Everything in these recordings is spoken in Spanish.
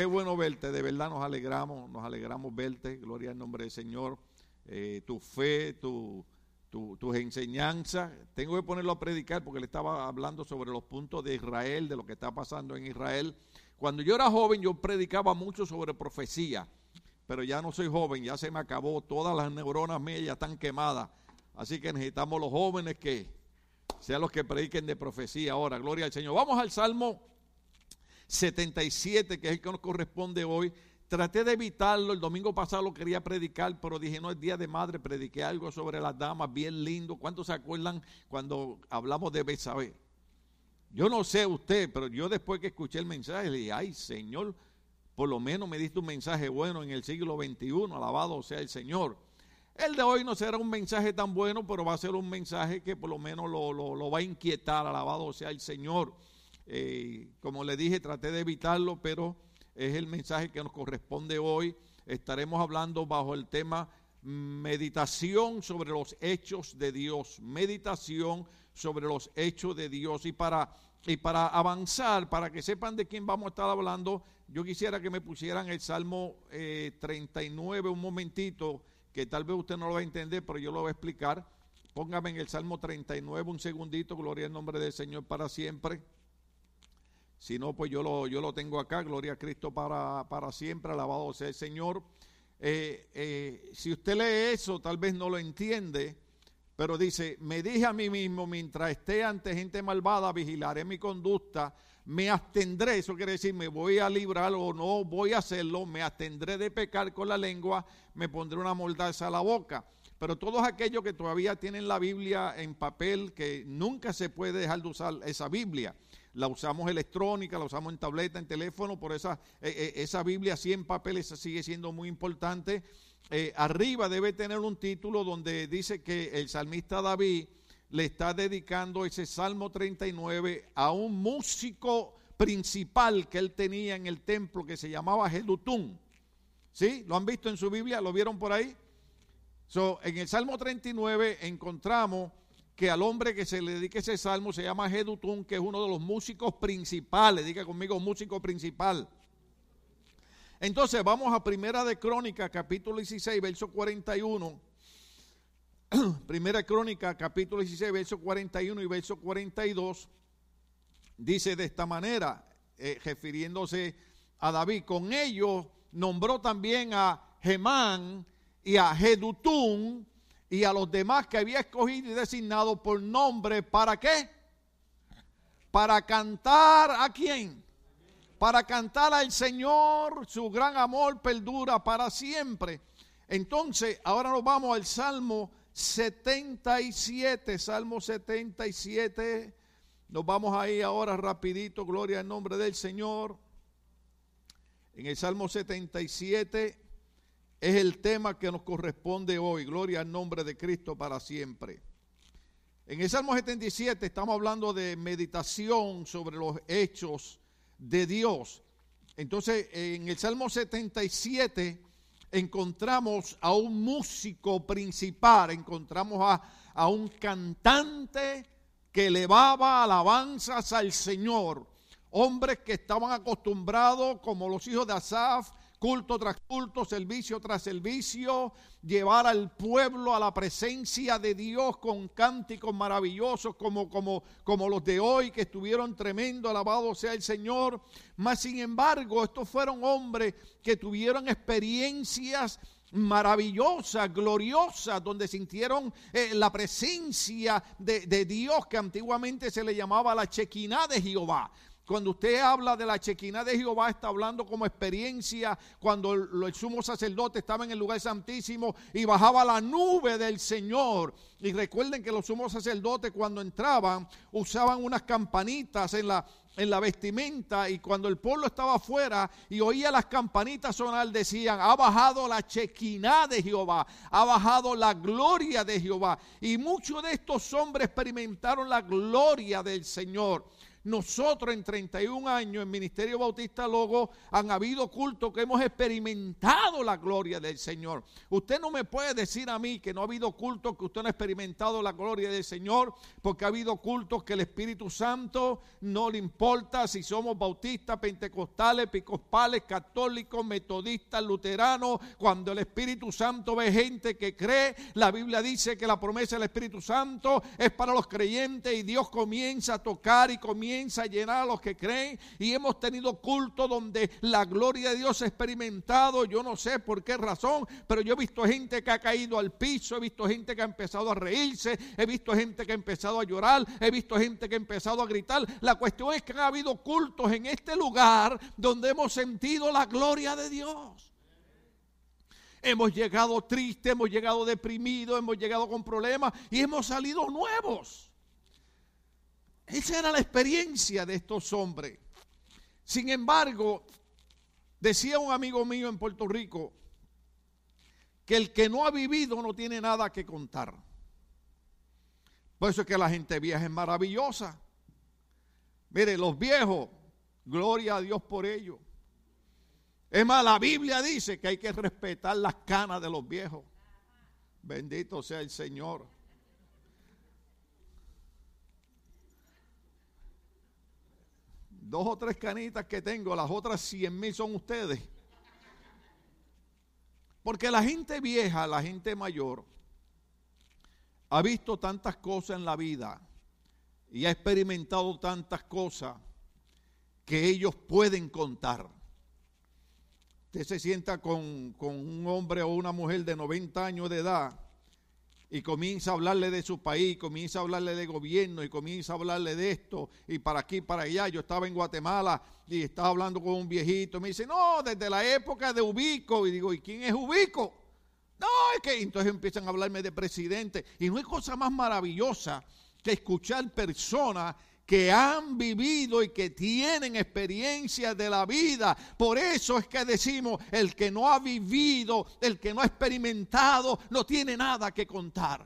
qué bueno verte, de verdad nos alegramos, nos alegramos verte, gloria al nombre del Señor, eh, tu fe, tu, tus enseñanzas. Tengo que ponerlo a predicar porque le estaba hablando sobre los puntos de Israel, de lo que está pasando en Israel. Cuando yo era joven yo predicaba mucho sobre profecía, pero ya no soy joven, ya se me acabó, todas las neuronas mías ya están quemadas. Así que necesitamos los jóvenes que sean los que prediquen de profecía ahora. Gloria al Señor. Vamos al Salmo 77, que es el que nos corresponde hoy. Traté de evitarlo, el domingo pasado lo quería predicar, pero dije, no, es Día de Madre, prediqué algo sobre las damas, bien lindo. ¿Cuántos se acuerdan cuando hablamos de Besabé? Yo no sé usted, pero yo después que escuché el mensaje, le dije, ay Señor, por lo menos me diste un mensaje bueno en el siglo XXI, alabado sea el Señor. El de hoy no será un mensaje tan bueno, pero va a ser un mensaje que por lo menos lo, lo va a inquietar, alabado sea el Señor. Eh, como le dije, traté de evitarlo, pero es el mensaje que nos corresponde hoy. Estaremos hablando bajo el tema meditación sobre los hechos de Dios, meditación sobre los hechos de Dios. Y para, y para avanzar, para que sepan de quién vamos a estar hablando, yo quisiera que me pusieran el Salmo 39 eh, un momentito, que tal vez usted no lo va a entender, pero yo lo voy a explicar. Póngame en el Salmo 39 un segundito, gloria al nombre del Señor para siempre. Si no, pues yo lo, yo lo tengo acá, gloria a Cristo para, para siempre, alabado sea el Señor. Eh, eh, si usted lee eso, tal vez no lo entiende, pero dice, me dije a mí mismo, mientras esté ante gente malvada, vigilaré mi conducta, me abstendré, eso quiere decir, me voy a librar o no voy a hacerlo, me abstendré de pecar con la lengua, me pondré una mordaza a la boca. Pero todos aquellos que todavía tienen la Biblia en papel, que nunca se puede dejar de usar esa Biblia la usamos electrónica, la usamos en tableta, en teléfono, por esa, eh, eh, esa Biblia así en papel sigue siendo muy importante. Eh, arriba debe tener un título donde dice que el salmista David le está dedicando ese Salmo 39 a un músico principal que él tenía en el templo que se llamaba Jedutún. ¿Sí? ¿Lo han visto en su Biblia? ¿Lo vieron por ahí? So, en el Salmo 39 encontramos que al hombre que se le dedique ese salmo se llama Jedutún, que es uno de los músicos principales. Diga conmigo, músico principal. Entonces vamos a Primera de Crónica, capítulo 16, verso 41. Primera Crónica, capítulo 16, verso 41 y verso 42. Dice de esta manera, eh, refiriéndose a David, con ellos nombró también a Gemán y a Jedutún, y a los demás que había escogido y designado por nombre, ¿para qué? Para cantar a quién? Para cantar al Señor, su gran amor perdura para siempre. Entonces, ahora nos vamos al Salmo 77, Salmo 77. Nos vamos ahí ahora rapidito, gloria al nombre del Señor. En el Salmo 77 es el tema que nos corresponde hoy. Gloria al nombre de Cristo para siempre. En el Salmo 77 estamos hablando de meditación sobre los hechos de Dios. Entonces, en el Salmo 77 encontramos a un músico principal, encontramos a, a un cantante que elevaba alabanzas al Señor. Hombres que estaban acostumbrados, como los hijos de Asaf, culto tras culto, servicio tras servicio, llevar al pueblo a la presencia de Dios con cánticos maravillosos como, como, como los de hoy que estuvieron tremendo, alabado sea el Señor. Mas sin embargo, estos fueron hombres que tuvieron experiencias maravillosas, gloriosas, donde sintieron eh, la presencia de, de, Dios que antiguamente se le llamaba la chequina de Jehová. Cuando usted habla de la chequina de Jehová, está hablando como experiencia cuando el, sumo sacerdote estaba en el lugar santísimo y bajaba la nube del Señor. Y recuerden que los sumos sacerdotes cuando entraban usaban unas campanitas en la, en la vestimenta y cuando el pueblo estaba afuera y oía las campanitas sonar decían, ha bajado la chequina de Jehová, ha bajado la gloria de Jehová. Y muchos de estos hombres experimentaron la gloria del Señor. Nosotros en 31 años en Ministerio Bautista Logo han habido cultos que hemos experimentado la gloria del Señor. Usted no me puede decir a mí que no ha habido cultos que usted no ha experimentado la gloria del Señor, porque ha habido cultos que el Espíritu Santo no le importa si somos bautistas, pentecostales, episcopales, católicos, metodistas, luteranos. Cuando el Espíritu Santo ve gente que cree, la Biblia dice que la promesa del Espíritu Santo es para los creyentes y Dios comienza a tocar y comienza a llenar a los que creen. Y hemos tenido culto donde la gloria de Dios ha experimentado. Yo no sé por qué razón, pero yo he visto gente que ha caído al piso, he visto gente que ha empezado a reírse, he visto gente que ha empezado a llorar, he visto gente que ha empezado a gritar. La cuestión es que ha habido cultos en este lugar donde hemos sentido la gloria de Dios. Hemos llegado tristes, hemos llegado deprimidos, hemos llegado con problemas y hemos salido nuevos. Esa era la experiencia de estos hombres. Sin embargo, decía un amigo mío en Puerto Rico que el que no ha vivido no tiene nada que contar. Por eso es que la gente vieja es maravillosa. Mire, los viejos, gloria a Dios por ellos. Es más, la Biblia dice que hay que respetar las canas de los viejos. Bendito sea el Señor. Dos o tres canitas que tengo, las otras cien mil son ustedes. Porque la gente vieja, la gente mayor, ha visto tantas cosas en la vida y ha experimentado tantas cosas que ellos pueden contar. Usted se sienta con, un hombre o una mujer de 90 años de edad y comienza a hablarle de su país, comienza a hablarle de gobierno y comienza a hablarle de esto y para aquí, para allá. Yo estaba en Guatemala y estaba hablando con un viejito. Me dice, no, desde la época de Ubico. Y digo, ¿y quién es Ubico? No, es que entonces empiezan a hablarme de presidente. Y no hay cosa más maravillosa que escuchar personas que han vivido y que tienen experiencia de la vida. Por eso es que decimos, el que no ha vivido, el que no ha experimentado, no tiene nada que contar.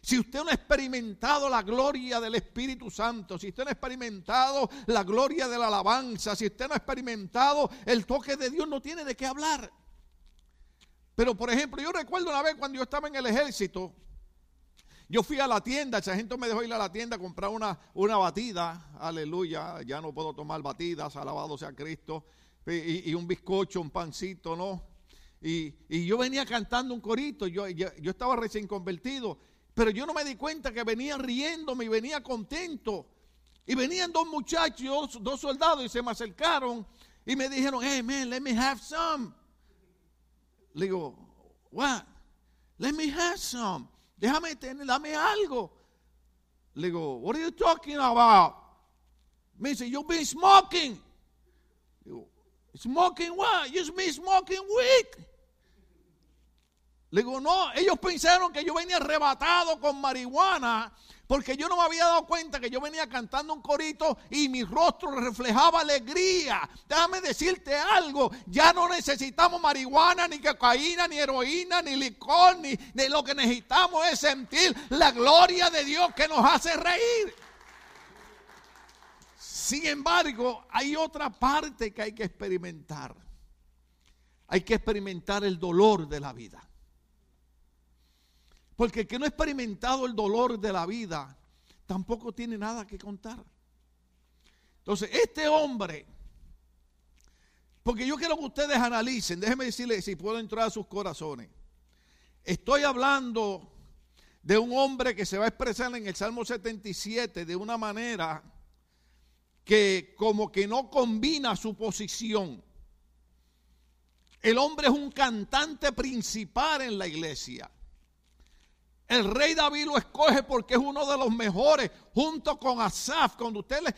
Si usted no ha experimentado la gloria del Espíritu Santo, si usted no ha experimentado la gloria de la alabanza, si usted no ha experimentado el toque de Dios, no tiene de qué hablar. Pero por ejemplo, yo recuerdo una vez cuando yo estaba en el ejército, yo fui a la tienda, esa gente me dejó ir a la tienda a comprar una, una batida, aleluya, ya no puedo tomar batidas, alabado sea Cristo, y, un bizcocho, un pancito, ¿no? Y, yo venía cantando un corito, yo, yo, estaba recién convertido, pero yo no me di cuenta que venía riéndome y venía contento. Y venían dos muchachos, dos soldados, y se me acercaron y me dijeron, hey man, let me have some. Le digo, what? Let me have some. Déjame tener, dame algo. Le digo, what are you talking about? Me dice, you've been smoking. Digo, smoking what? You've been smoking weed. Le digo, no, ellos pensaron que yo venía arrebatado con marihuana porque yo no me había dado cuenta que yo venía cantando un corito y mi rostro reflejaba alegría. Déjame decirte algo, ya no necesitamos marihuana, ni cocaína, ni heroína, ni licor, ni, ni lo que necesitamos es sentir la gloria de Dios que nos hace reír. Sin embargo, hay otra parte que hay que experimentar. Hay que experimentar el dolor de la vida. Porque el que no ha experimentado el dolor de la vida, tampoco tiene nada que contar. Entonces, este hombre, porque yo quiero que ustedes analicen, déjenme decirles si puedo entrar a sus corazones. Estoy hablando de un hombre que se va a expresar en el Salmo 77 de una manera que como que no combina su posición. El hombre es un cantante principal en la iglesia. El rey David lo escoge porque es uno de los mejores, junto con Asaf. Cuando usted, le,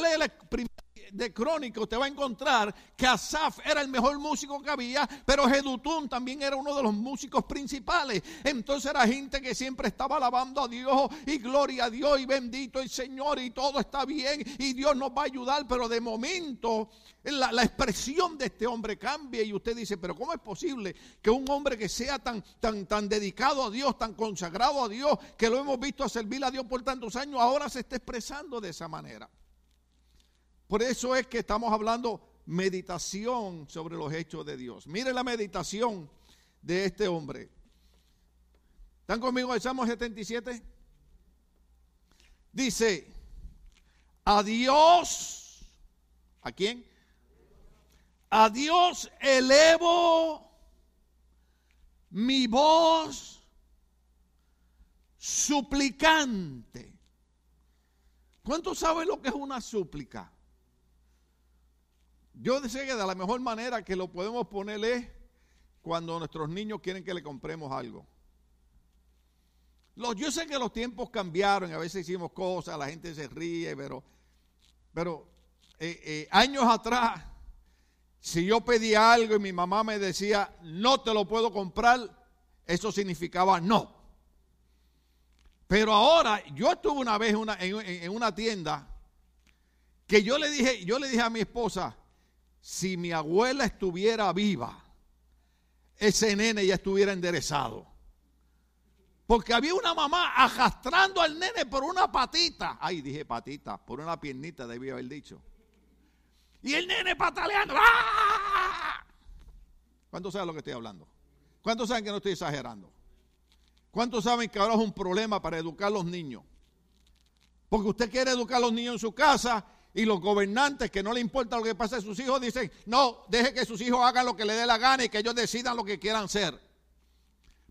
lee el primer de Crónica, usted va a encontrar que Asaf era el mejor músico que había, pero Jedutún también era uno de los músicos principales. Entonces era gente que siempre estaba alabando a Dios y gloria a Dios y bendito el Señor y todo está bien y Dios nos va a ayudar, pero de momento la, expresión de este hombre cambia y usted dice, pero ¿cómo es posible que un hombre que sea tan, tan, tan dedicado a Dios, tan consagrado a Dios, que lo hemos visto a servir a Dios por tantos años, ahora se esté expresando de esa manera? Por eso es que estamos hablando meditación sobre los hechos de Dios. Mire la meditación de este hombre. ¿Están conmigo en Salmo 77? Dice, a Dios, ¿a quién? A Dios elevo mi voz suplicante. ¿Cuántos saben lo que es una súplica? Yo sé que de la mejor manera que lo podemos poner es cuando nuestros niños quieren que le compremos algo. Los, yo sé que los tiempos cambiaron, a veces hicimos cosas, la gente se ríe, pero, pero eh, eh, años atrás, si yo pedía algo y mi mamá me decía, no te lo puedo comprar, eso significaba no. Pero ahora, yo estuve una vez en, en una tienda que yo le dije, yo le dije a mi esposa, si mi abuela estuviera viva, ese nene ya estuviera enderezado. Porque había una mamá arrastrando al nene por una patita. Ay, dije patita, por una piernita debía haber dicho. Y el nene pataleando. ¡Ah! ¿Cuántos saben lo que estoy hablando? ¿Cuántos saben que no estoy exagerando? ¿Cuántos saben que ahora es un problema para educar a los niños? Porque usted quiere educar a los niños en su casa y los gobernantes que no le importa lo que pase a sus hijos dicen, no, deje que sus hijos hagan lo que le dé la gana y que ellos decidan lo que quieran ser.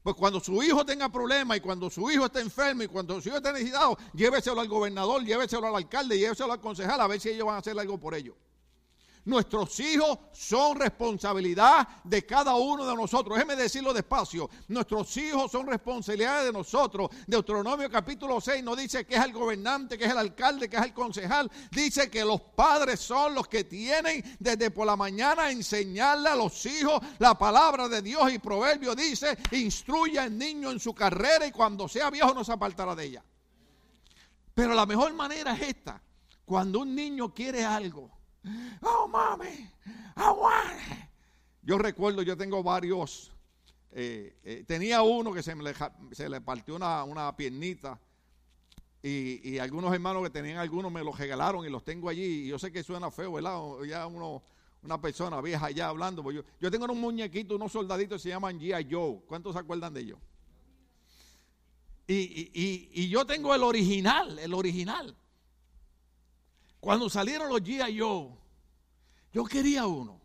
Pues cuando su hijo tenga problemas y cuando su hijo esté enfermo y cuando su hijo esté necesitado, lléveselo al gobernador, lléveselo al alcalde, lléveselo al concejal a ver si ellos van a hacer algo por ellos. Nuestros hijos son responsabilidad de cada uno de nosotros. Déjeme decirlo despacio. Nuestros hijos son responsabilidad de nosotros. Deuteronomio capítulo 6 no dice que es el gobernante, que es el alcalde, que es el concejal. Dice que los padres son los que tienen desde por la mañana enseñarle a los hijos la palabra de Dios. Y Proverbio dice, instruye al niño en su carrera y cuando sea viejo no se apartará de ella. Pero la mejor manera es esta. Cuando un niño quiere algo Oh, mami, I Yo recuerdo, yo tengo varios. Eh, eh, tenía uno que se, le, partió una, piernita. Y, algunos hermanos que tenían algunos me los regalaron y los tengo allí. Y yo sé que suena feo, ¿verdad? Ya uno, una persona vieja allá hablando. Pues yo, yo tengo un muñequito, unos soldaditos que se llaman G.I. Joe. ¿Cuántos se acuerdan de ellos? Y, yo tengo el original, el original. Cuando salieron los G.I. Joe, yo quería uno.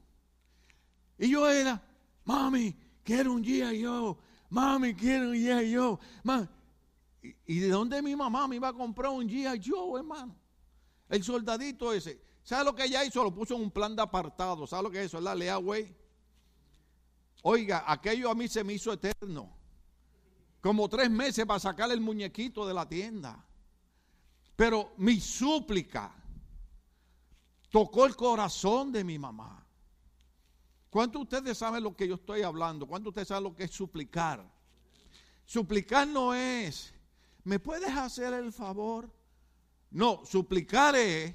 Y yo era, mami, quiero un G.I. Joe. Mami, quiero un G.I. Joe. ¿Y, de dónde mi mamá me iba a comprar un G.I. Joe, hermano? El soldadito ese. ¿Sabe lo que ella hizo? Lo puso en un plan de apartado. ¿Sabe lo que es eso? La lea, güey. Oiga, aquello a mí se me hizo eterno. Como tres meses para sacar el muñequito de la tienda. Pero mi súplica tocó el corazón de mi mamá. ¿Cuántos de ustedes saben lo que yo estoy hablando? ¿Cuántos de ustedes saben lo que es suplicar? Suplicar no es, ¿me puedes hacer el favor? No, suplicar es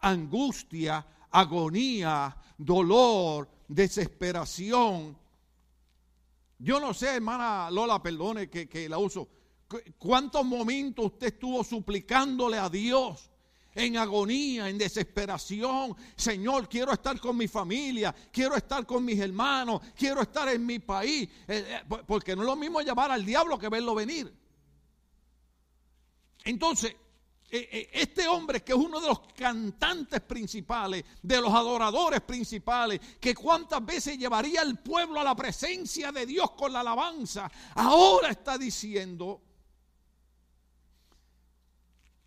angustia, agonía, dolor, desesperación. Yo no sé, hermana Lola, perdone que, que la uso. ¿Cuántos momentos usted estuvo suplicándole a Dios? En agonía, en desesperación. Señor, quiero estar con mi familia, quiero estar con mis hermanos, quiero estar en mi país. Eh, eh, porque no es lo mismo llamar al diablo que verlo venir. Entonces, eh, este hombre que es uno de los cantantes principales, de los adoradores principales, que cuántas veces llevaría al pueblo a la presencia de Dios con la alabanza, ahora está diciendo,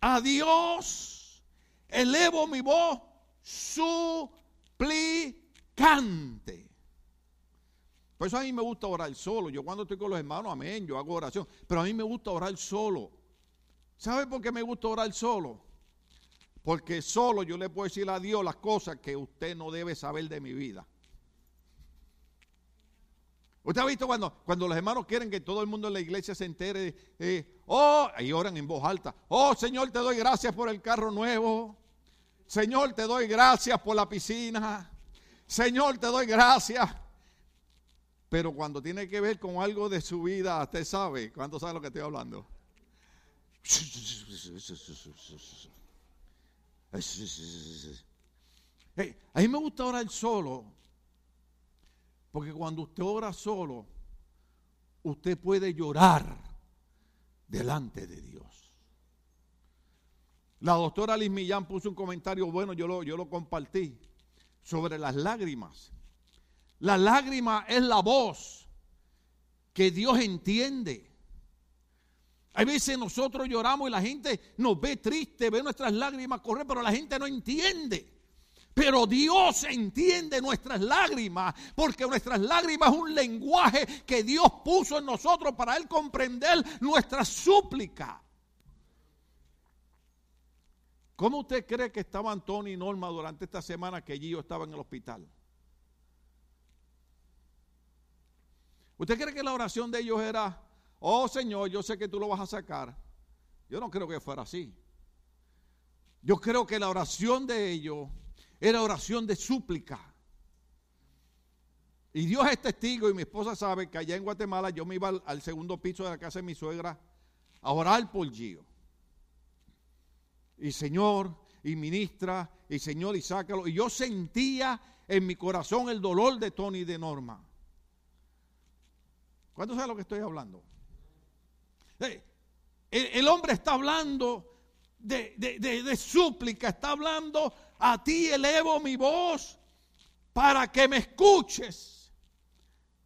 a Dios elevo mi voz suplicante. Por eso a mí me gusta orar solo. Yo cuando estoy con los hermanos, amén, yo hago oración. Pero a mí me gusta orar solo. ¿Sabe por qué me gusta orar solo? Porque solo yo le puedo decir a Dios las cosas que usted no debe saber de mi vida. Usted ha visto cuando, cuando los hermanos quieren que todo el mundo en la iglesia se entere, eh, oh, y oran en voz alta, oh Señor, te doy gracias por el carro nuevo. Señor, te doy gracias por la piscina. Señor, te doy gracias. Pero cuando tiene que ver con algo de su vida, usted sabe, ¿cuánto sabe lo que estoy hablando? a mí me gusta orar solo, porque cuando usted ora solo, usted puede llorar delante de Dios. La doctora Liz Millán puso un comentario bueno, yo lo, yo lo compartí, sobre las lágrimas. La lágrima es la voz que Dios entiende. Hay veces nosotros lloramos y la gente nos ve triste, ve nuestras lágrimas correr, pero la gente no entiende. Pero Dios entiende nuestras lágrimas, porque nuestras lágrimas es un lenguaje que Dios puso en nosotros para Él comprender nuestra súplica. ¿Cómo usted cree que estaban Tony y Norma durante esta semana que Gio estaba en el hospital? ¿Usted cree que la oración de ellos era, oh Señor, yo sé que tú lo vas a sacar? Yo no creo que fuera así. Yo creo que la oración de ellos era oración de súplica. Y Dios es testigo y mi esposa sabe que allá en Guatemala yo me iba al, segundo piso de la casa de mi suegra a orar por Gio. Y Señor, y ministra, y Señor, y sácalo. Y yo sentía en mi corazón el dolor de Tony y de Norma. ¿Cuánto sabe lo que estoy hablando? El, hombre está hablando de, de súplica, está hablando a ti elevo mi voz para que me escuches.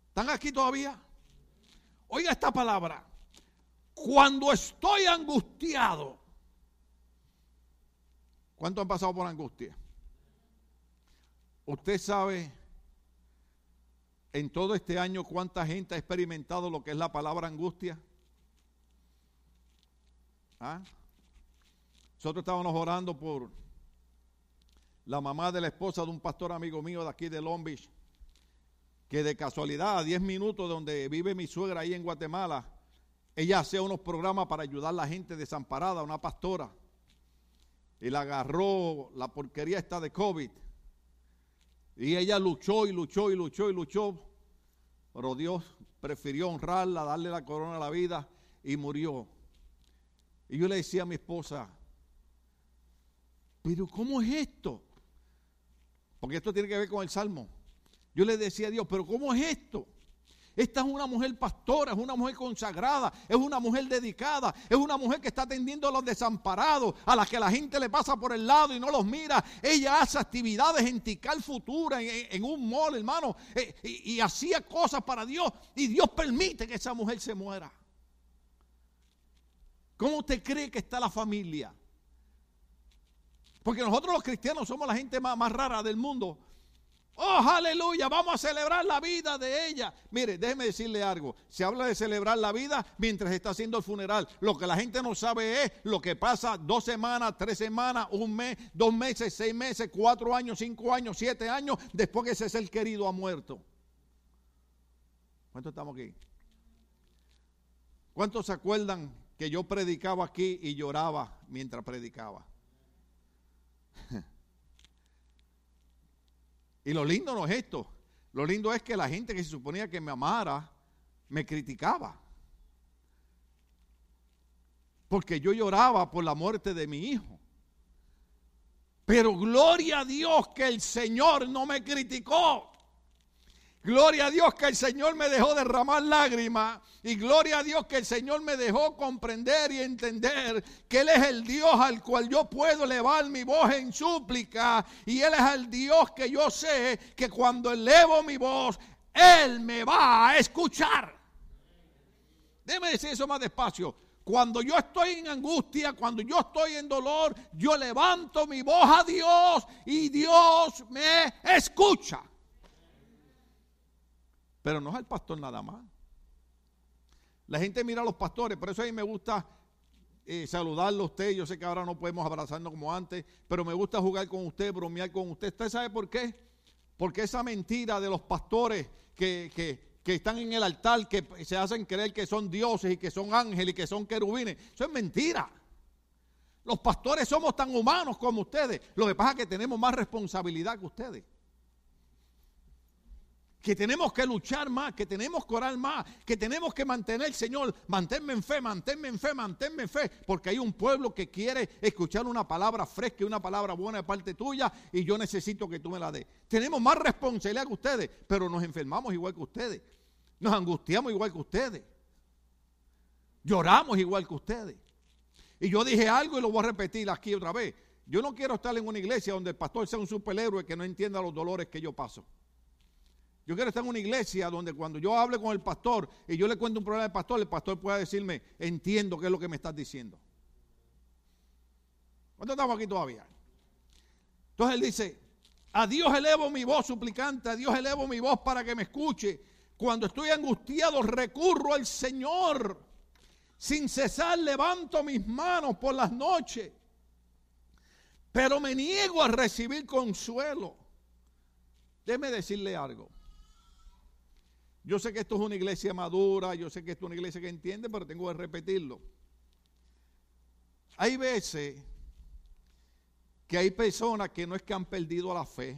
¿Están aquí todavía? Oiga esta palabra. Cuando estoy angustiado. ¿Cuánto han pasado por angustia? Usted sabe en todo este año cuánta gente ha experimentado lo que es la palabra angustia. ¿Ah? Nosotros estábamos orando por la mamá de la esposa de un pastor amigo mío de aquí de Long Beach, que de casualidad a 10 minutos de donde vive mi suegra ahí en Guatemala, ella hacía unos programas para ayudar a la gente desamparada, una pastora, y la agarró la porquería esta de COVID. Y ella luchó y luchó y luchó y luchó, pero Dios prefirió honrarla, darle la corona a la vida y murió. Y yo le decía a mi esposa, pero ¿cómo es esto? Porque esto tiene que ver con el Salmo. Yo le decía a Dios, pero ¿cómo es esto? Esta es una mujer pastora, es una mujer consagrada, es una mujer dedicada, es una mujer que está atendiendo a los desamparados, a las que la gente le pasa por el lado y no los mira. Ella hace actividades en Tical Futura, en, un mall, hermano, eh, y, y hacía cosas para Dios. Y Dios permite que esa mujer se muera. ¿Cómo usted cree que está la familia? Porque nosotros los cristianos somos la gente más, rara del mundo. Oh, aleluya, vamos a celebrar la vida de ella. Mire, déjeme decirle algo. Se habla de celebrar la vida mientras está haciendo el funeral. Lo que la gente no sabe es lo que pasa dos semanas, tres semanas, un mes, dos meses, seis meses, cuatro años, cinco años, siete años, después que ese ser querido ha muerto. ¿Cuántos estamos aquí? ¿Cuántos se acuerdan que yo predicaba aquí y lloraba mientras predicaba? Y lo lindo no es esto. Lo lindo es que la gente que se suponía que me amara, me criticaba. Porque yo lloraba por la muerte de mi hijo. Pero gloria a Dios que el Señor no me criticó. Gloria a Dios que el Señor me dejó derramar lágrimas. Y gloria a Dios que el Señor me dejó comprender y entender que Él es el Dios al cual yo puedo elevar mi voz en súplica. Y Él es el Dios que yo sé que cuando elevo mi voz, Él me va a escuchar. Déjeme decir eso más despacio. Cuando yo estoy en angustia, cuando yo estoy en dolor, yo levanto mi voz a Dios y Dios me escucha. Pero no es al pastor nada más. La gente mira a los pastores, por eso a mí me gusta eh, saludarlo a usted. Yo sé que ahora no podemos abrazarnos como antes, pero me gusta jugar con usted, bromear con usted. ¿Usted sabe por qué? Porque esa mentira de los pastores que, que están en el altar, que se hacen creer que son dioses y que son ángeles y que son querubines, eso es mentira. Los pastores somos tan humanos como ustedes. Lo que pasa es que tenemos más responsabilidad que ustedes. Que tenemos que luchar más, que tenemos que orar más, que tenemos que mantener, Señor, manténme en fe, manténme en fe, manténme en fe, porque hay un pueblo que quiere escuchar una palabra fresca y una palabra buena de parte tuya y yo necesito que tú me la des. Tenemos más responsabilidad que ustedes, pero nos enfermamos igual que ustedes, nos angustiamos igual que ustedes, lloramos igual que ustedes. Y yo dije algo y lo voy a repetir aquí otra vez. Yo no quiero estar en una iglesia donde el pastor sea un superhéroe que no entienda los dolores que yo paso. Yo quiero estar en una iglesia donde cuando yo hable con el pastor y yo le cuento un problema al pastor, el pastor pueda decirme, entiendo qué es lo que me estás diciendo. ¿Cuánto estamos aquí todavía? Entonces él dice, a Dios elevo mi voz suplicante, a Dios elevo mi voz para que me escuche. Cuando estoy angustiado recurro al Señor. Sin cesar levanto mis manos por las noches. Pero me niego a recibir consuelo. Déjeme decirle algo. Yo sé que esto es una iglesia madura, yo sé que esto es una iglesia que entiende, pero tengo que repetirlo. Hay veces que hay personas que no es que han perdido la fe.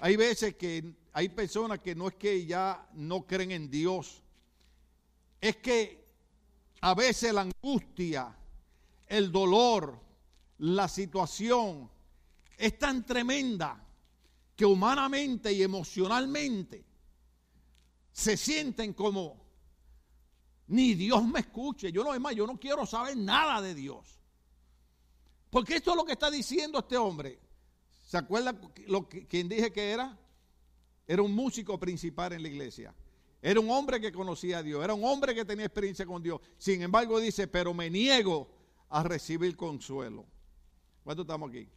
Hay veces que hay personas que no es que ya no creen en Dios. Es que a veces la angustia, el dolor, la situación es tan tremenda que humanamente y emocionalmente se sienten como, ni Dios me escuche. Yo no, es más, yo no quiero saber nada de Dios. Porque esto es lo que está diciendo este hombre. ¿Se acuerda lo quien dije que era? Era un músico principal en la iglesia. Era un hombre que conocía a Dios. Era un hombre que tenía experiencia con Dios. Sin embargo, dice, pero me niego a recibir consuelo. ¿Cuánto estamos aquí?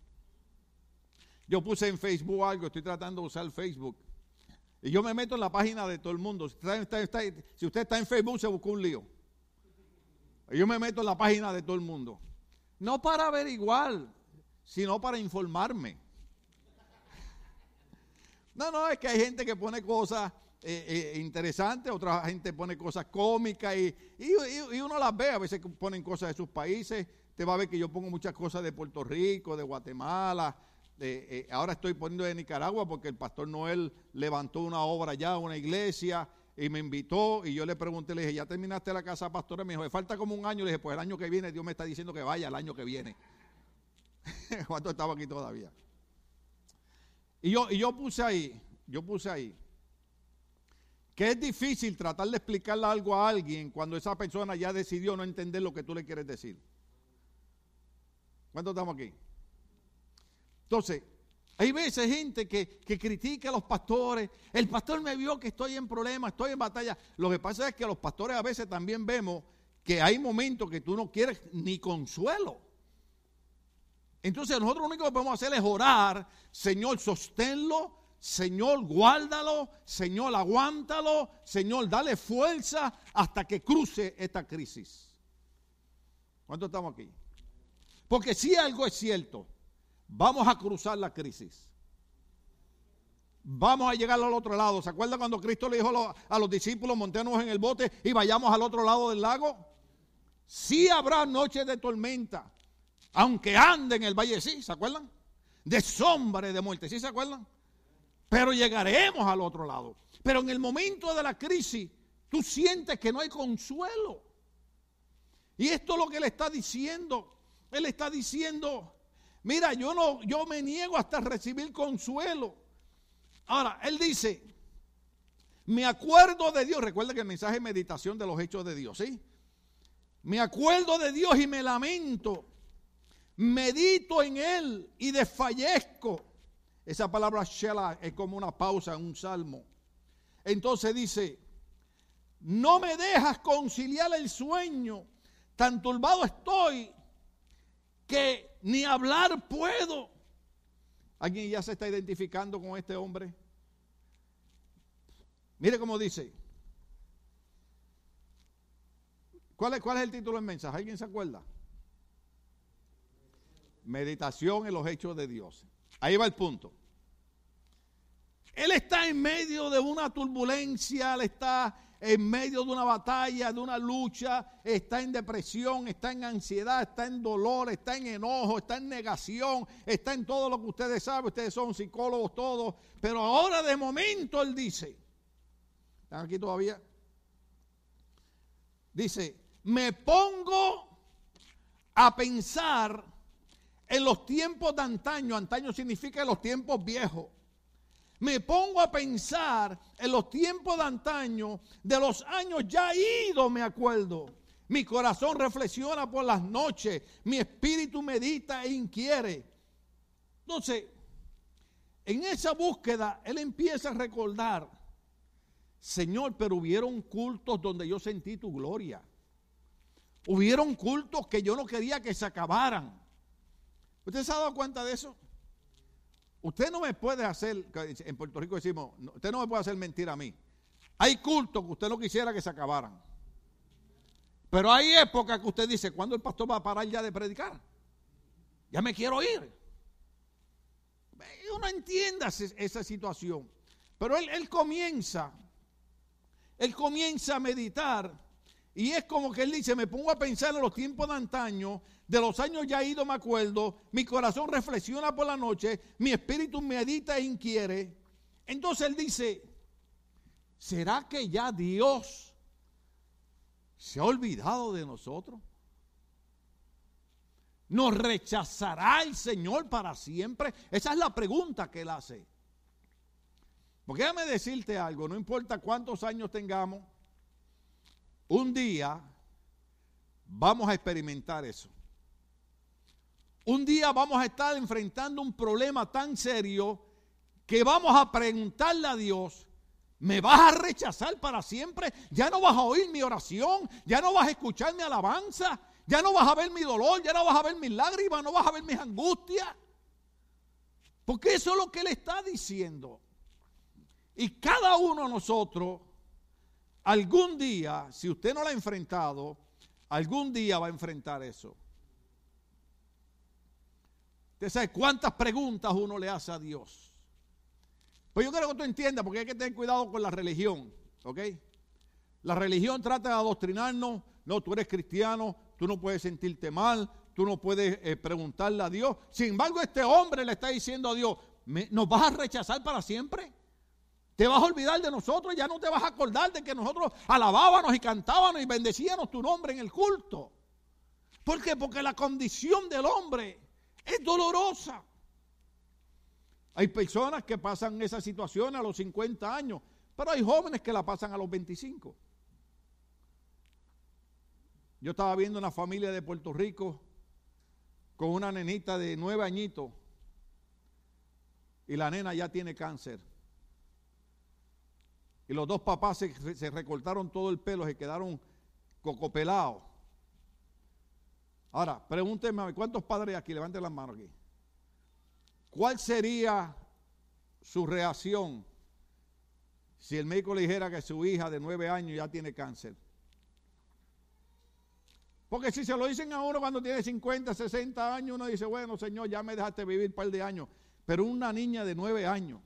Yo puse en Facebook algo, estoy tratando de usar Facebook. Y yo me meto en la página de todo el mundo. Si usted está, en Facebook, se buscó un lío. Y yo me meto en la página de todo el mundo. No para averiguar, sino para informarme. No, no, es que hay gente que pone cosas eh, eh, interesantes, otra gente pone cosas cómicas y, y, uno las ve, a veces ponen cosas de sus países. Te va a ver que yo pongo muchas cosas de Puerto Rico, de Guatemala, eh, ahora estoy poniendo de Nicaragua porque el pastor Noel levantó una obra ya, una iglesia, y me invitó y yo le pregunté, le dije, ¿ya terminaste la casa pastora? Me dijo, me falta como un año. Le dije, pues el año que viene Dios me está diciendo que vaya el año que viene. ¿Cuánto estaba aquí todavía? Y yo, y yo puse ahí, yo puse ahí, que es difícil tratar de explicarle algo a alguien cuando esa persona ya decidió no entender lo que tú le quieres decir. ¿Cuánto estamos aquí? Entonces, hay veces gente que, critica a los pastores. El pastor me vio que estoy en problemas, estoy en batalla. Lo que pasa es que los pastores a veces también vemos que hay momentos que tú no quieres ni consuelo. Entonces nosotros lo único que podemos hacer es orar, Señor, sosténlo, Señor, guárdalo, Señor, aguántalo, Señor, dale fuerza hasta que cruce esta crisis. ¿Cuánto estamos aquí? Porque si algo es cierto, Vamos a cruzar la crisis. Vamos a llegar al otro lado. ¿Se acuerda cuando Cristo le dijo a los, discípulos, montémonos en el bote y vayamos al otro lado del lago? Sí habrá noches de tormenta, aunque ande en el valle, sí, ¿se acuerdan? De sombra y de muerte, ¿sí se acuerdan? Pero llegaremos al otro lado. Pero en el momento de la crisis, tú sientes que no hay consuelo. Y esto es lo que le está diciendo. Él está diciendo, Mira, yo no, yo me niego hasta recibir consuelo. Ahora, él dice, me acuerdo de Dios. Recuerda que el mensaje es meditación de los hechos de Dios, ¿sí? Me acuerdo de Dios y me lamento. Medito en Él y desfallezco. Esa palabra Shelah es como una pausa en un salmo. Entonces dice, no me dejas conciliar el sueño. Tan turbado estoy que ni hablar puedo. ¿Alguien ya se está identificando con este hombre? Mire cómo dice. ¿Cuál es, ¿Cuál es el título del mensaje? ¿Alguien se acuerda? Meditación en los hechos de Dios. Ahí va el punto. Él está en medio de una turbulencia, él está en medio de una batalla, de una lucha, está en depresión, está en ansiedad, está en dolor, está en enojo, está en negación, está en todo lo que ustedes saben, ustedes son psicólogos todos, pero ahora de momento él dice, ¿están aquí todavía? Dice, me pongo a pensar en los tiempos de antaño, antaño significa los tiempos viejos. Me pongo a pensar en los tiempos de antaño, de los años ya idos, me acuerdo. Mi corazón reflexiona por las noches, mi espíritu medita e inquiere. Entonces, en esa búsqueda, él empieza a recordar, Señor, pero hubieron cultos donde yo sentí tu gloria. Hubieron cultos que yo no quería que se acabaran. ¿Usted se ha dado cuenta de eso? Usted no me puede hacer, en Puerto Rico decimos, usted no me puede hacer mentir a mí. Hay cultos que usted no quisiera que se acabaran. Pero hay épocas que usted dice, ¿cuándo el pastor va a parar ya de predicar? Ya me quiero ir. Uno entienda esa situación. Pero él, él comienza, él comienza a meditar y es como que él dice, me pongo a pensar en los tiempos de antaño, de los años ya ido me acuerdo, mi corazón reflexiona por la noche, mi espíritu medita e inquiere. Entonces él dice, ¿será que ya Dios se ha olvidado de nosotros? ¿Nos rechazará el Señor para siempre? Esa es la pregunta que él hace. Porque déjame decirte algo, no importa cuántos años tengamos, un día vamos a experimentar eso. Un día vamos a estar enfrentando un problema tan serio que vamos a preguntarle a Dios, ¿me vas a rechazar para siempre? ¿Ya no vas a oír mi oración? ¿Ya no vas a escuchar mi alabanza? ¿Ya no vas a ver mi dolor? ¿Ya no vas a ver mis lágrimas? ¿No vas a ver mis angustias? Porque eso es lo que Él está diciendo. Y cada uno de nosotros Algún día, si usted no lo ha enfrentado, algún día va a enfrentar eso. Usted sabe cuántas preguntas uno le hace a Dios. Pues yo quiero que tú entiendas, porque hay que tener cuidado con la religión, ¿ok? La religión trata de adoctrinarnos, no, tú eres cristiano, tú no puedes sentirte mal, tú no puedes eh, preguntarle a Dios. Sin embargo, este hombre le está diciendo a Dios, ¿nos vas a rechazar para siempre? Te vas a olvidar de nosotros, ya no te vas a acordar de que nosotros alabábamos y cantábamos y bendecíamos tu nombre en el culto. ¿Por qué? Porque la condición del hombre es dolorosa. Hay personas que pasan esa situación a los 50 años, pero hay jóvenes que la pasan a los 25. Yo estaba viendo una familia de Puerto Rico con una nenita de nueve añitos y la nena ya tiene cáncer. Y los dos papás se, recortaron todo el pelo, se quedaron cocopelados. Ahora, pregúnteme, ¿cuántos padres aquí? Levanten las manos aquí. ¿Cuál sería su reacción si el médico le dijera que su hija de nueve años ya tiene cáncer? Porque si se lo dicen a uno cuando tiene 50, 60 años, uno dice, bueno, señor, ya me dejaste vivir un par de años. Pero una niña de nueve años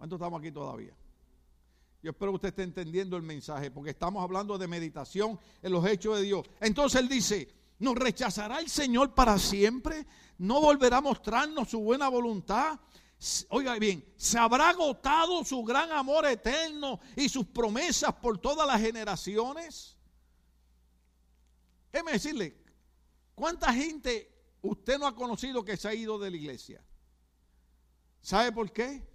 ¿Cuántos estamos aquí todavía? Yo espero que usted esté entendiendo el mensaje, porque estamos hablando de meditación en los hechos de Dios. Entonces él dice, ¿nos rechazará el Señor para siempre? ¿No volverá a mostrarnos su buena voluntad? Oiga bien, ¿se habrá agotado su gran amor eterno y sus promesas por todas las generaciones? Déjeme decirle, ¿cuánta gente usted no ha conocido que se ha ido de la iglesia? ¿Sabe por qué?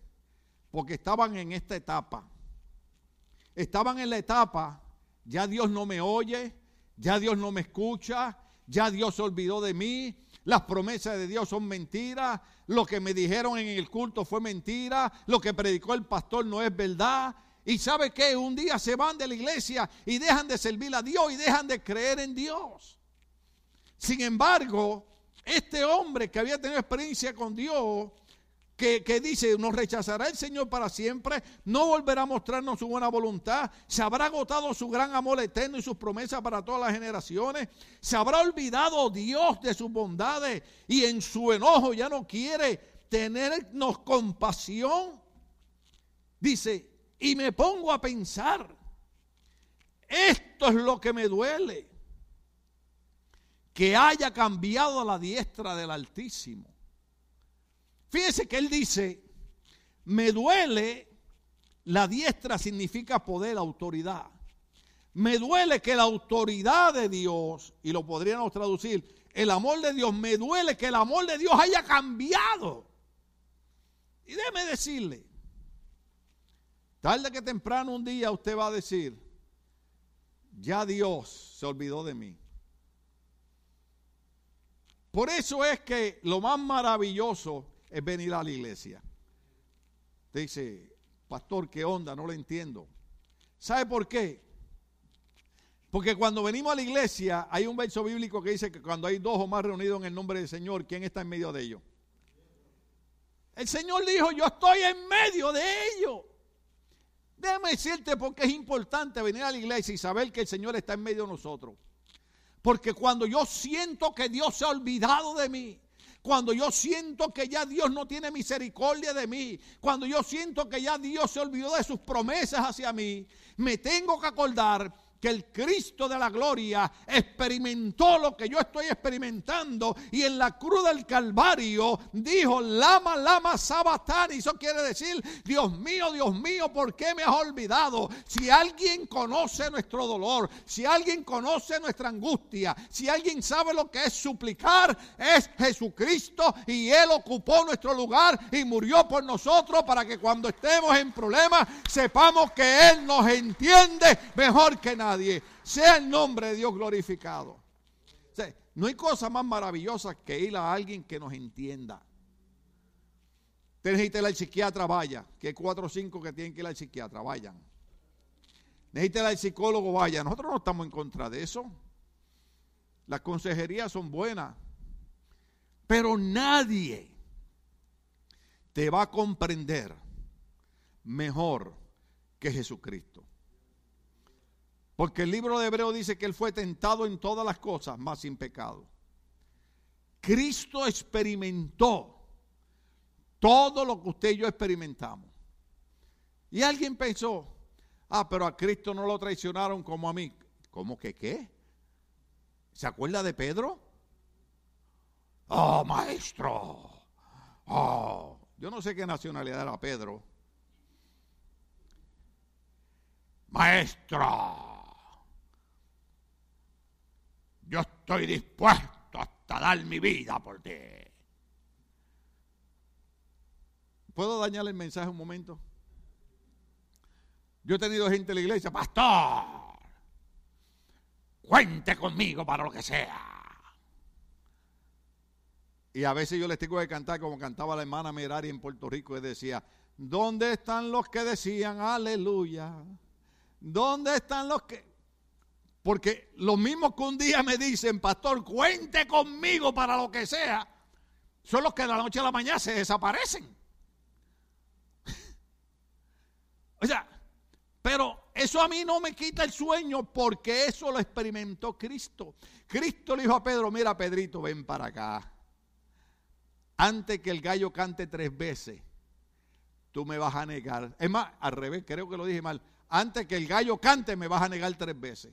Porque estaban en esta etapa. Estaban en la etapa, ya Dios no me oye, ya Dios no me escucha, ya Dios se olvidó de mí, las promesas de Dios son mentiras, lo que me dijeron en el culto fue mentira, lo que predicó el pastor no es verdad. Y sabe que un día se van de la iglesia y dejan de servir a Dios y dejan de creer en Dios. Sin embargo, este hombre que había tenido experiencia con Dios, que, dice, nos rechazará el Señor para siempre, no volverá a mostrarnos su buena voluntad, se habrá agotado su gran amor eterno y sus promesas para todas las generaciones, se habrá olvidado Dios de sus bondades y en su enojo ya no quiere tenernos compasión. Dice, Y me pongo a pensar, esto es lo que me duele, que haya cambiado a la diestra del Altísimo. Fíjese que él dice, me duele, la diestra significa poder, autoridad. Me duele que la autoridad de Dios, y lo podríamos traducir, el amor de Dios, me duele que el amor de Dios haya cambiado. Y déjeme decirle, tarde que temprano un día usted va a decir, ya Dios se olvidó de mí. Por eso es que lo más maravilloso es venir a la iglesia. dice, pastor, ¿qué onda? No lo entiendo. ¿Sabe por qué? Porque cuando venimos a la iglesia hay un verso bíblico que dice que cuando hay dos o más reunidos en el nombre del Señor, ¿quién está en medio de ellos? El Señor dijo, yo estoy en medio de ellos. Déjame decirte porque es importante venir a la iglesia y saber que el Señor está en medio de nosotros. Porque cuando yo siento que Dios se ha olvidado de mí, cuando yo siento que ya Dios no tiene misericordia de mí, cuando yo siento que ya Dios se olvidó de sus promesas hacia mí, me tengo que acordar que el Cristo de la gloria experimentó lo que yo estoy experimentando y en la cruz del Calvario dijo, lama, lama, sabatán. Y eso quiere decir, Dios mío, Dios mío, ¿por qué me has olvidado? Si alguien conoce nuestro dolor, si alguien conoce nuestra angustia, si alguien sabe lo que es suplicar, es Jesucristo y Él ocupó nuestro lugar y murió por nosotros para que cuando estemos en problemas sepamos que Él nos entiende mejor que nadie. Sea el nombre de Dios glorificado. no hay cosa más maravillosa que ir a alguien que nos entienda. Necesita ir al psiquiatra, vaya. Que hay cuatro o cinco que tienen que ir al psiquiatra, vayan. Necesita ir al psicólogo, vaya. Nosotros no estamos en contra de eso. Las consejerías son buenas. Pero nadie te va a comprender mejor que Jesucristo. Porque el libro de Hebreo dice que Él fue tentado en todas las cosas, más sin pecado. Cristo experimentó todo lo que usted y yo experimentamos. Y alguien pensó, ah, pero a Cristo no lo traicionaron como a mí. ¿Cómo que qué? ¿Se acuerda de Pedro? Oh, maestro. Oh, yo no sé qué nacionalidad era Pedro. Maestro yo estoy dispuesto hasta dar mi vida por ti. ¿Puedo dañarle el mensaje un momento? Yo he tenido gente en la iglesia, pastor, cuente conmigo para lo que sea. Y a veces yo les tengo que cantar como cantaba la hermana Merari en Puerto Rico y decía, ¿dónde están los que decían aleluya? ¿Dónde están los que... Porque lo mismo que un día me dicen, pastor, cuente conmigo para lo que sea, son los que de la noche a la mañana se desaparecen. o sea, pero eso a mí no me quita el sueño porque eso lo experimentó Cristo. Cristo le dijo a Pedro, mira Pedrito, ven para acá. Antes que el gallo cante tres veces, tú me vas a negar. Es más, al revés, creo que lo dije mal. Antes que el gallo cante, me vas a negar tres veces.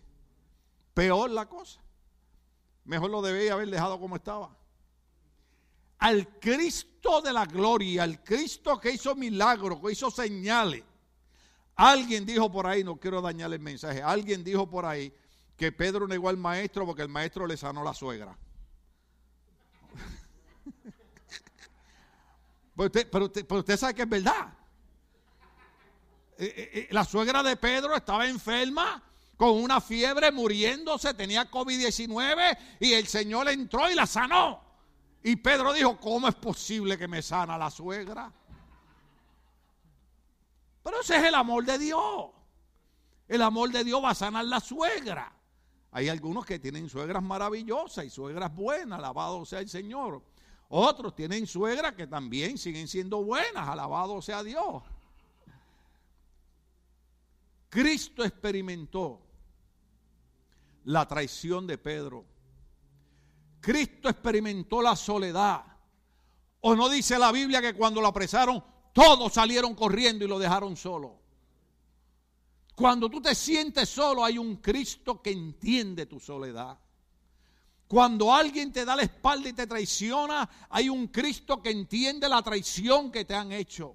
Peor la cosa. Mejor lo debía haber dejado como estaba. Al Cristo de la gloria, al Cristo que hizo milagros, que hizo señales. Alguien dijo por ahí, no quiero dañar el mensaje, alguien dijo por ahí que Pedro negó al maestro porque el maestro le sanó la suegra. pero, usted, sabe que es verdad. Eh, eh, eh, la suegra de Pedro estaba enferma con una fiebre muriéndose, tenía COVID-19 y el Señor entró y la sanó. Y Pedro dijo, ¿cómo es posible que me sana la suegra? Pero ese es el amor de Dios. El amor de Dios va a sanar la suegra. Hay algunos que tienen suegras maravillosas y suegras buenas, alabado sea el Señor. Otros tienen suegras que también siguen siendo buenas, alabado sea Dios. Cristo experimentó la traición de Pedro. Cristo experimentó la soledad. ¿O no dice la Biblia que cuando lo apresaron todos salieron corriendo y lo dejaron solo? Cuando tú te sientes solo, hay un Cristo que entiende tu soledad. Cuando alguien te da la espalda y te traiciona, hay un Cristo que entiende la traición que te han hecho.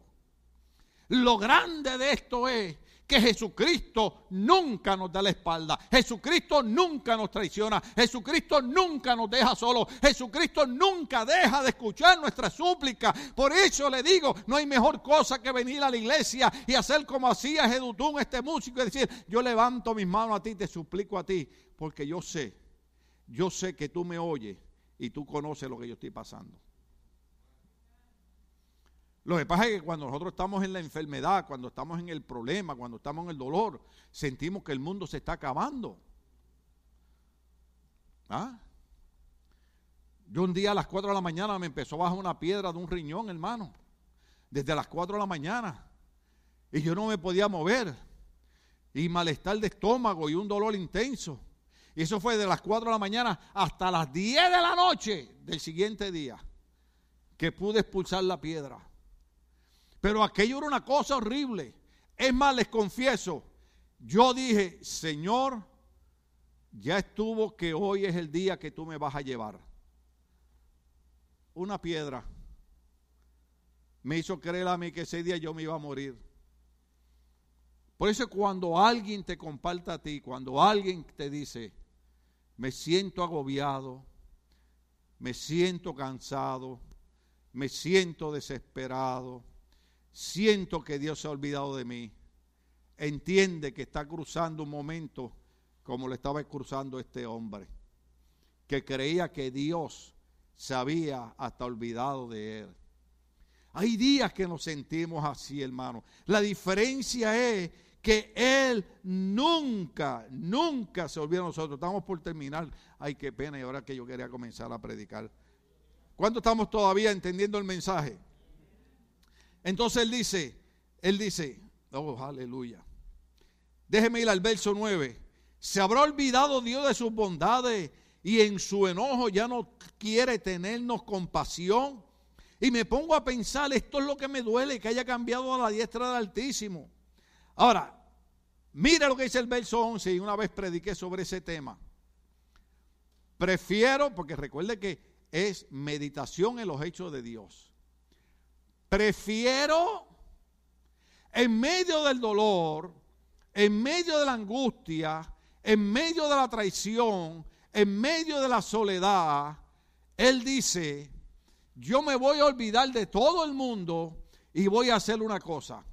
Lo grande de esto es que Jesucristo nunca nos da la espalda. Jesucristo nunca nos traiciona. Jesucristo nunca nos deja solo. Jesucristo nunca deja de escuchar nuestra súplica. Por eso le digo, no hay mejor cosa que venir a la iglesia y hacer como hacía Jedutún, este músico, y decir, yo levanto mis manos a ti, te suplico a ti, porque yo sé yo sé que tú me oyes y tú conoces lo que yo estoy pasando. Lo que pasa es que cuando nosotros estamos en la enfermedad, cuando estamos en el problema, cuando estamos en el dolor, sentimos que el mundo se está acabando. ¿Ah? Yo un día a las 4 de la mañana me empezó a bajar una piedra de un riñón, hermano. Desde las 4 de la mañana. Y yo no me podía mover. Y malestar de estómago y un dolor intenso. Y eso fue de las 4 de la mañana hasta las 10 de la noche del siguiente día que pude expulsar la piedra. Pero aquello era una cosa horrible. Es más, les confieso, yo dije, Señor, ya estuvo que hoy es el día que tú me vas a llevar. Una piedra me hizo creer a mí que ese día yo me iba a morir. Por eso cuando alguien te comparta a ti, cuando alguien te dice, me siento agobiado, me siento cansado, me siento desesperado, siento que Dios se ha olvidado de mí. Entiende que está cruzando un momento como lo estaba cruzando este hombre, que creía que Dios se había hasta olvidado de él. Hay días que nos sentimos así, hermano. La diferencia es que Él nunca, nunca se olvida de nosotros. Estamos por terminar. Ay, qué pena, y ahora que yo quería comenzar a predicar. ¿Cuánto estamos todavía entendiendo el mensaje? Entonces Él dice, Él dice, oh, aleluya. Déjeme ir al verso 9. Se habrá olvidado Dios de sus bondades y en su enojo ya no quiere tenernos compasión. Y me pongo a pensar, esto es lo que me duele, que haya cambiado a la diestra del Altísimo. Ahora, mira lo que dice el verso 11 y una vez prediqué sobre ese tema. Prefiero, porque recuerde que es meditación en los hechos de Dios. Prefiero en medio del dolor, en medio de la angustia, en medio de la traición, en medio de la soledad, Él dice, yo me voy a olvidar de todo el mundo y voy a hacer una cosa.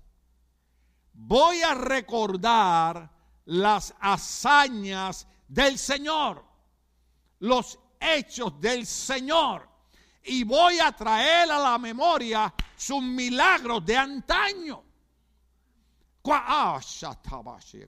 Voy a recordar las hazañas del Señor, los hechos del Señor, y voy a traer a la memoria sus milagros de antaño.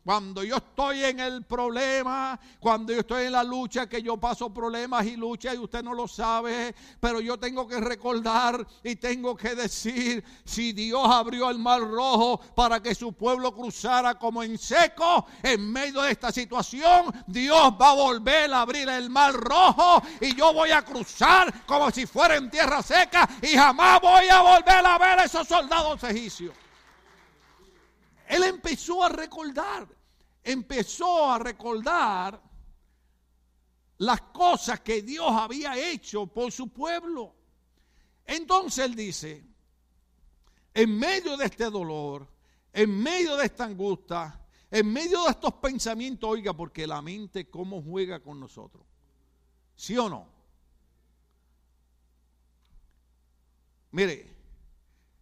Cuando yo estoy en el problema, cuando yo estoy en la lucha, que yo paso problemas y lucha y usted no lo sabe, pero yo tengo que recordar y tengo que decir, si Dios abrió el mar rojo para que su pueblo cruzara como en seco, en medio de esta situación, Dios va a volver a abrir el mar rojo y yo voy a cruzar como si fuera en tierra seca y jamás voy a volver a ver a esos soldados egipcios. Él empezó a recordar, empezó a recordar las cosas que Dios había hecho por su pueblo. Entonces él dice, en medio de este dolor, en medio de esta angustia, en medio de estos pensamientos, oiga, porque la mente cómo juega con nosotros. ¿Sí o no? Mire,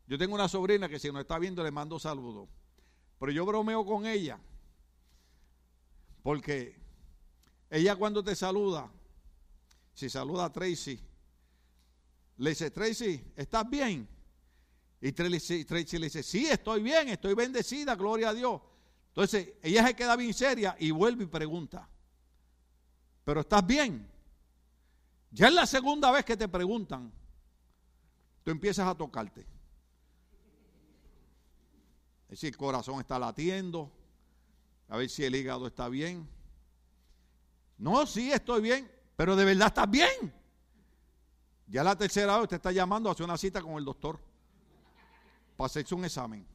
yo tengo una sobrina que si nos está viendo le mando saludos. Pero yo bromeo con ella. Porque ella cuando te saluda, si saluda a Tracy, le dice, Tracy, ¿estás bien? Y Tracy, le dice, sí, estoy bien, estoy bendecida, gloria a Dios. Entonces ella se queda bien seria y vuelve y pregunta, ¿pero estás bien? Ya es la segunda vez que te preguntan, tú empiezas a tocarte si el corazón está latiendo, a ver si el hígado está bien. No, sí, estoy bien, pero de verdad estás bien. Ya la tercera vez usted está llamando a hacer una cita con el doctor para hacerse un examen.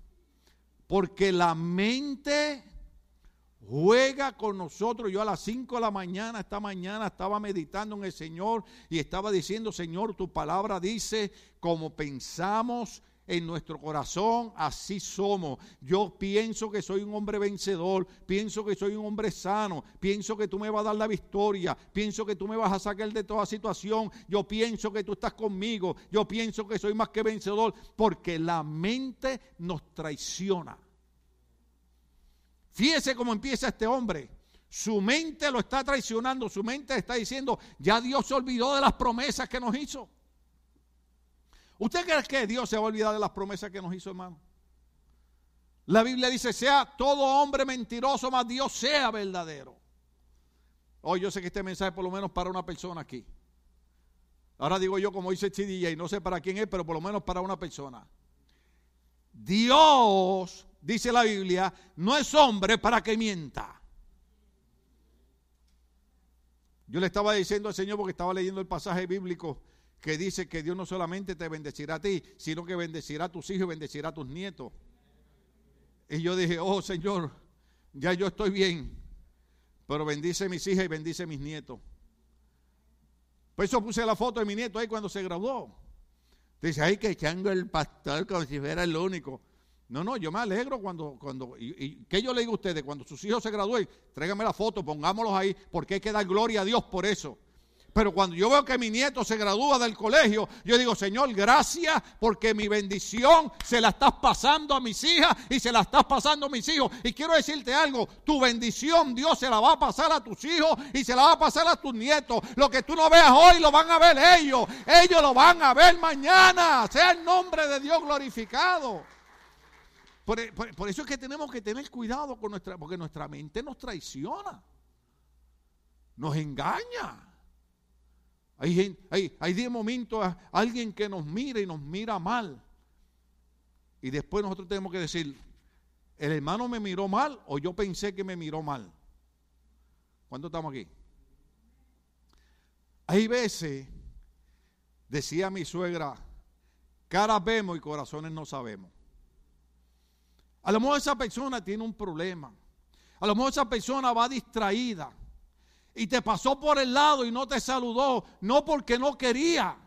Porque la mente juega con nosotros. Yo a las 5 de la mañana, esta mañana, estaba meditando en el Señor y estaba diciendo, Señor, tu palabra dice, como pensamos en nuestro corazón, así somos. Yo pienso que soy un hombre vencedor, pienso que soy un hombre sano, pienso que tú me vas a dar la victoria, pienso que tú me vas a sacar de toda situación, yo pienso que tú estás conmigo, yo pienso que soy más que vencedor, porque la mente nos traiciona. Fíjese cómo empieza este hombre. Su mente lo está traicionando, su mente está diciendo, ya Dios se olvidó de las promesas que nos hizo. ¿Usted cree que Dios se va a olvidar de las promesas que nos hizo, hermano? La Biblia dice, sea todo hombre mentiroso, más Dios sea verdadero. Hoy yo sé que este mensaje por lo menos para una persona aquí. Ahora digo yo como dice Chidilla y no sé para quién es, pero por lo menos para una persona. Dios dice la Biblia, no es hombre para que mienta. Yo le estaba diciendo al Señor porque estaba leyendo el pasaje bíblico que dice que Dios no solamente te bendecirá a ti, sino que bendecirá a tus hijos y bendecirá a tus nietos. Y yo dije, oh Señor, ya yo estoy bien, pero bendice mis hijas y bendice mis nietos. Por eso puse la foto de mi nieto ahí cuando se graduó. Dice, ay, que echando el pastor como si fuera el único. No, no, yo me alegro cuando, cuando, y, ¿qué yo le digo a ustedes? Cuando sus hijos se gradúen, tráigame la foto, pongámoslos ahí, porque hay que dar gloria a Dios por eso. Pero cuando yo veo que mi nieto se gradúa del colegio, yo digo, Señor, gracias porque mi bendición se la estás pasando a mis hijas y se la estás pasando a mis hijos. Y quiero decirte algo, tu bendición Dios se la va a pasar a tus hijos y se la va a pasar a tus nietos. Lo que tú no veas hoy lo van a ver ellos. Ellos lo van a ver mañana. Sea el nombre de Dios glorificado. Por, eso es que tenemos que tener cuidado con nuestra, porque nuestra mente nos traiciona, nos engaña. Hay, hay, hay de momento a alguien que nos mira y nos mira mal. Y después nosotros tenemos que decir, ¿el hermano me miró mal o yo pensé que me miró mal? ¿Cuánto estamos aquí? Hay veces, decía mi suegra, caras vemos y corazones no sabemos. A lo mejor esa persona tiene un problema. A lo mejor esa persona va distraída. Y te pasó por el lado y no te saludó. No porque no quería.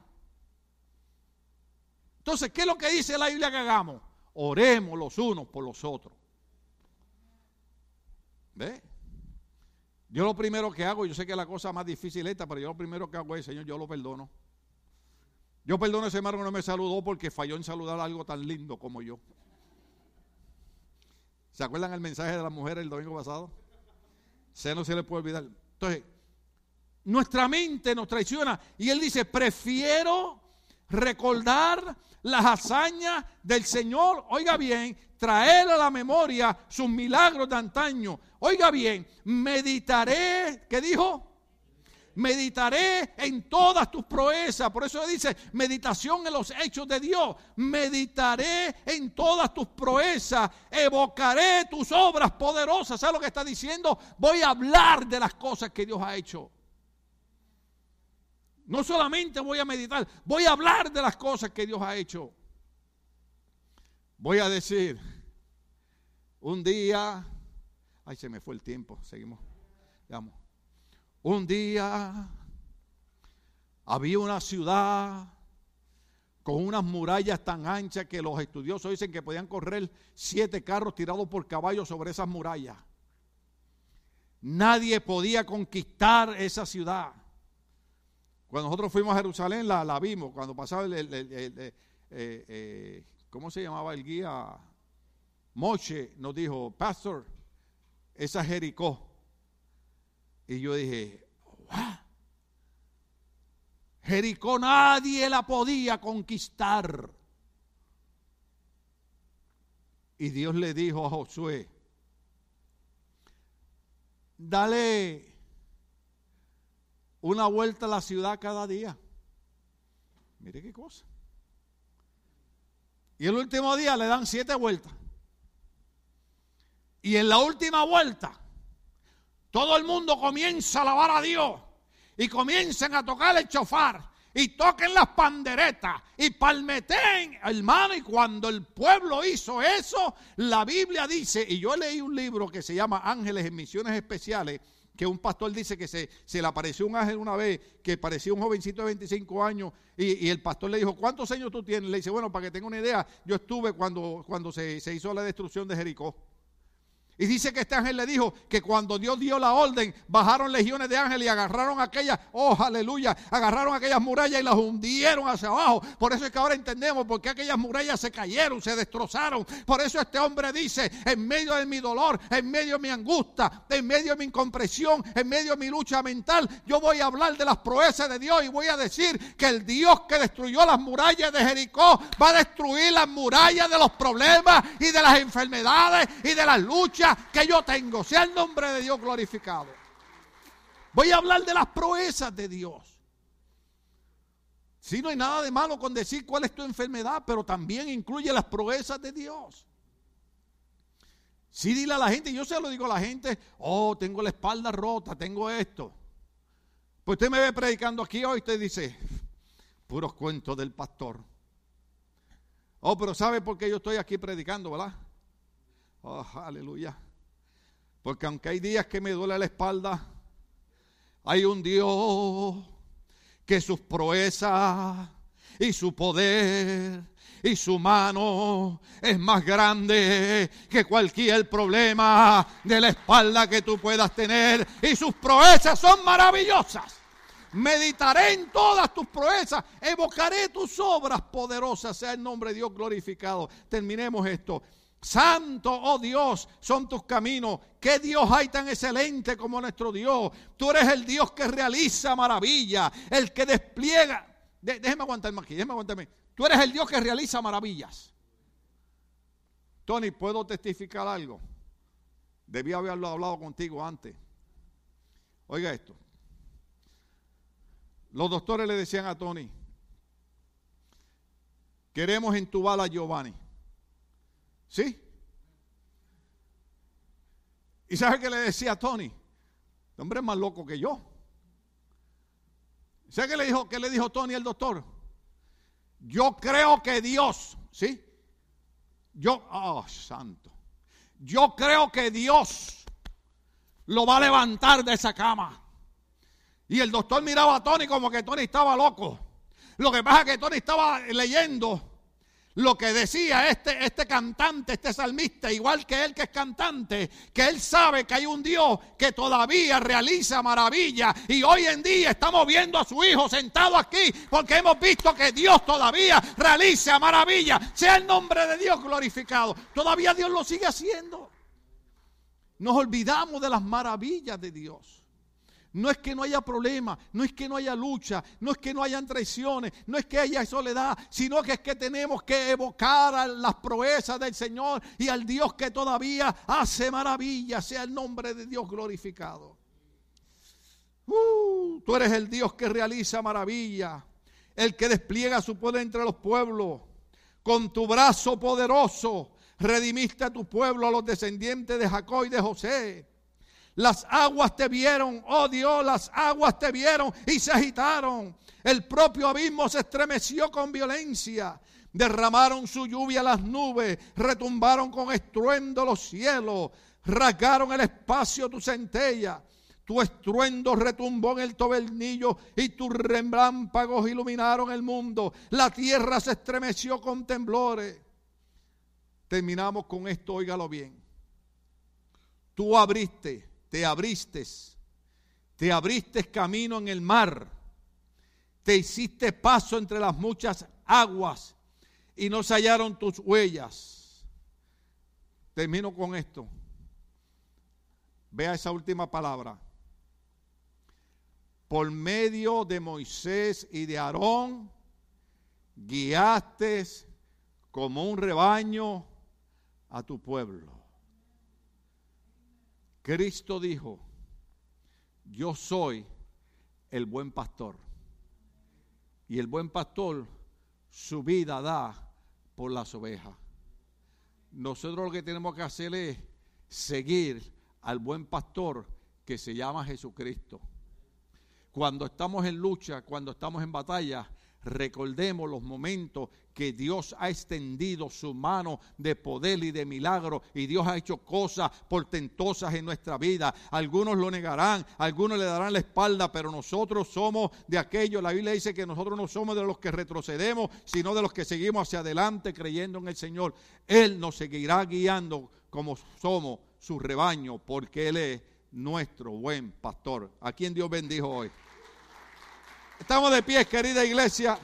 Entonces, ¿qué es lo que dice la Biblia que hagamos? Oremos los unos por los otros. ¿Ve? Yo lo primero que hago, yo sé que la cosa más difícil es esta, pero yo lo primero que hago es, Señor, yo lo perdono. Yo perdono a ese hermano que no me saludó porque falló en saludar a algo tan lindo como yo. ¿Se acuerdan el mensaje de la mujer el domingo pasado? Se no se le puede olvidar. Entonces, nuestra mente nos traiciona y él dice, prefiero recordar las hazañas del Señor, oiga bien, traer a la memoria sus milagros de antaño. Oiga bien, meditaré, ¿qué dijo? Meditaré en todas tus proezas. Por eso dice, meditación en los hechos de Dios. Meditaré en todas tus proezas. Evocaré tus obras poderosas. ¿Sabes lo que está diciendo? Voy a hablar de las cosas que Dios ha hecho. No solamente voy a meditar, voy a hablar de las cosas que Dios ha hecho. Voy a decir, un día, ay, se me fue el tiempo, seguimos, vamos. Un día había una ciudad con unas murallas tan anchas que los estudiosos dicen que podían correr siete carros tirados por caballos sobre esas murallas. Nadie podía conquistar esa ciudad. Cuando nosotros fuimos a Jerusalén la, vimos, cuando pasaba el, eh, eh, ¿cómo se llamaba el guía? Moche nos dijo, Pastor, esa Jericó. Y yo dije, Jericó nadie la podía conquistar. Y Dios le dijo a Josué, dale una vuelta a la ciudad cada día. Mire qué cosa. Y el último día le dan siete vueltas. Y en la última vuelta todo el mundo comienza a alabar a Dios y comienzan a tocar el chofar y toquen las panderetas y palmeten, hermano. Y cuando el pueblo hizo eso, la Biblia dice, y yo leí un libro que se llama Ángeles en Misiones Especiales, que un pastor dice que se, se, le apareció un ángel una vez, que parecía un jovencito de 25 años, y, el pastor le dijo, ¿cuántos años tú tienes? Le dice, bueno, para que tenga una idea, yo estuve cuando, cuando se, se hizo la destrucción de Jericó. Y dice que este ángel le dijo que cuando Dios dio la orden, bajaron legiones de ángeles y agarraron aquellas, oh aleluya, agarraron aquellas murallas y las hundieron hacia abajo. Por eso es que ahora entendemos por qué aquellas murallas se cayeron, se destrozaron. Por eso este hombre dice, en medio de mi dolor, en medio de mi angustia, en medio de mi incompresión, en medio de mi lucha mental, yo voy a hablar de las proezas de Dios y voy a decir que el Dios que destruyó las murallas de Jericó va a destruir las murallas de los problemas y de las enfermedades y de las luchas que yo tengo. Sea el nombre de Dios glorificado. Voy a hablar de las proezas de Dios. Si no hay nada de malo con decir cuál es tu enfermedad, pero también incluye las proezas de Dios. Si dile a la gente, yo se lo digo a la gente, oh, tengo la espalda rota, tengo esto. Pues usted me ve predicando aquí hoy, usted dice, puros cuentos del pastor. Oh, pero ¿sabe por qué yo estoy aquí predicando, verdad? Oh, aleluya. Porque aunque hay días que me duele la espalda, hay un Dios que sus proezas y su poder y su mano es más grande que cualquier problema de la espalda que tú puedas tener y sus proezas son maravillosas. Meditaré en todas tus proezas, evocaré tus obras poderosas, sea el nombre de Dios glorificado. Terminemos esto. Santo, oh Dios, son tus caminos. ¿Qué Dios hay tan excelente como nuestro Dios? Tú eres el Dios que realiza maravilla, el que despliega. déjeme aguantarme aquí, déjeme aguantarme. Tú eres el Dios que realiza maravillas. Tony, ¿puedo testificar algo? Debía haberlo hablado contigo antes. Oiga esto. Los doctores le decían a Tony, queremos entubar a Giovanni. ¿Sí? ¿Y sabe qué le decía a Tony? El hombre es más loco que yo. ¿Sabe qué le dijo, qué le dijo Tony al doctor? Yo creo que Dios, ¿sí? Yo, oh, santo. Yo creo que Dios lo va a levantar de esa cama. Y el doctor miraba a Tony como que Tony estaba loco. Lo que pasa es que Tony estaba leyendo lo que decía este, este cantante, este salmista, igual que él que es cantante, que él sabe que hay un Dios que todavía realiza maravillas. Y hoy en día estamos viendo a su hijo sentado aquí porque hemos visto que Dios todavía realiza maravillas. Sea el nombre de Dios glorificado. Todavía Dios lo sigue haciendo. Nos olvidamos de las maravillas de Dios. No es que no haya problema, no es que no haya lucha, no es que no hayan traiciones, no es que haya soledad, sino que es que tenemos que evocar a las proezas del Señor y al Dios que todavía hace maravillas, sea el nombre de Dios glorificado. Uh, tú eres el Dios que realiza maravillas, el que despliega su poder entre los pueblos. Con tu brazo poderoso redimiste a tu pueblo, a los descendientes de Jacob y de José. Las aguas te vieron, oh Dios, las aguas te vieron y se agitaron. El propio abismo se estremeció con violencia. Derramaron su lluvia las nubes, retumbaron con estruendo los cielos, rasgaron el espacio tu centella. Tu estruendo retumbó en el tobernillo y tus relámpagos iluminaron el mundo. La tierra se estremeció con temblores. Terminamos con esto, óigalo bien. Tú abriste te abriste, te abriste camino en el mar, te hiciste paso entre las muchas aguas y no se hallaron tus huellas. Termino con esto. Vea esa última palabra. Por medio de Moisés y de Aarón, guiaste como un rebaño a tu pueblo. Cristo dijo, yo soy el buen pastor. Y el buen pastor su vida da por las ovejas. Nosotros lo que tenemos que hacer es seguir al buen pastor que se llama Jesucristo. Cuando estamos en lucha, cuando estamos en batalla, recordemos los momentos que Dios ha extendido su mano de poder y de milagro y Dios ha hecho cosas portentosas en nuestra vida. Algunos lo negarán, algunos le darán la espalda, pero nosotros somos de aquellos. La Biblia dice que nosotros no somos de los que retrocedemos, sino de los que seguimos hacia adelante creyendo en el Señor. Él nos seguirá guiando como somos su rebaño, porque Él es nuestro buen pastor. A quien Dios bendijo hoy. Estamos de pie, querida iglesia.